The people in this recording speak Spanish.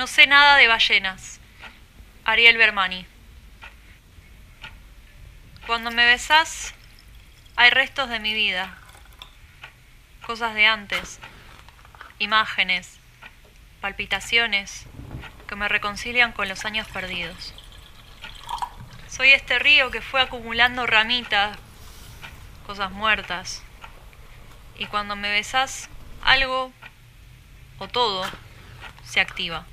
No sé nada de ballenas. Ariel Bermani. Cuando me besás, hay restos de mi vida, cosas de antes, imágenes, palpitaciones que me reconcilian con los años perdidos. Soy este río que fue acumulando ramitas, cosas muertas, y cuando me besás, algo o todo se activa.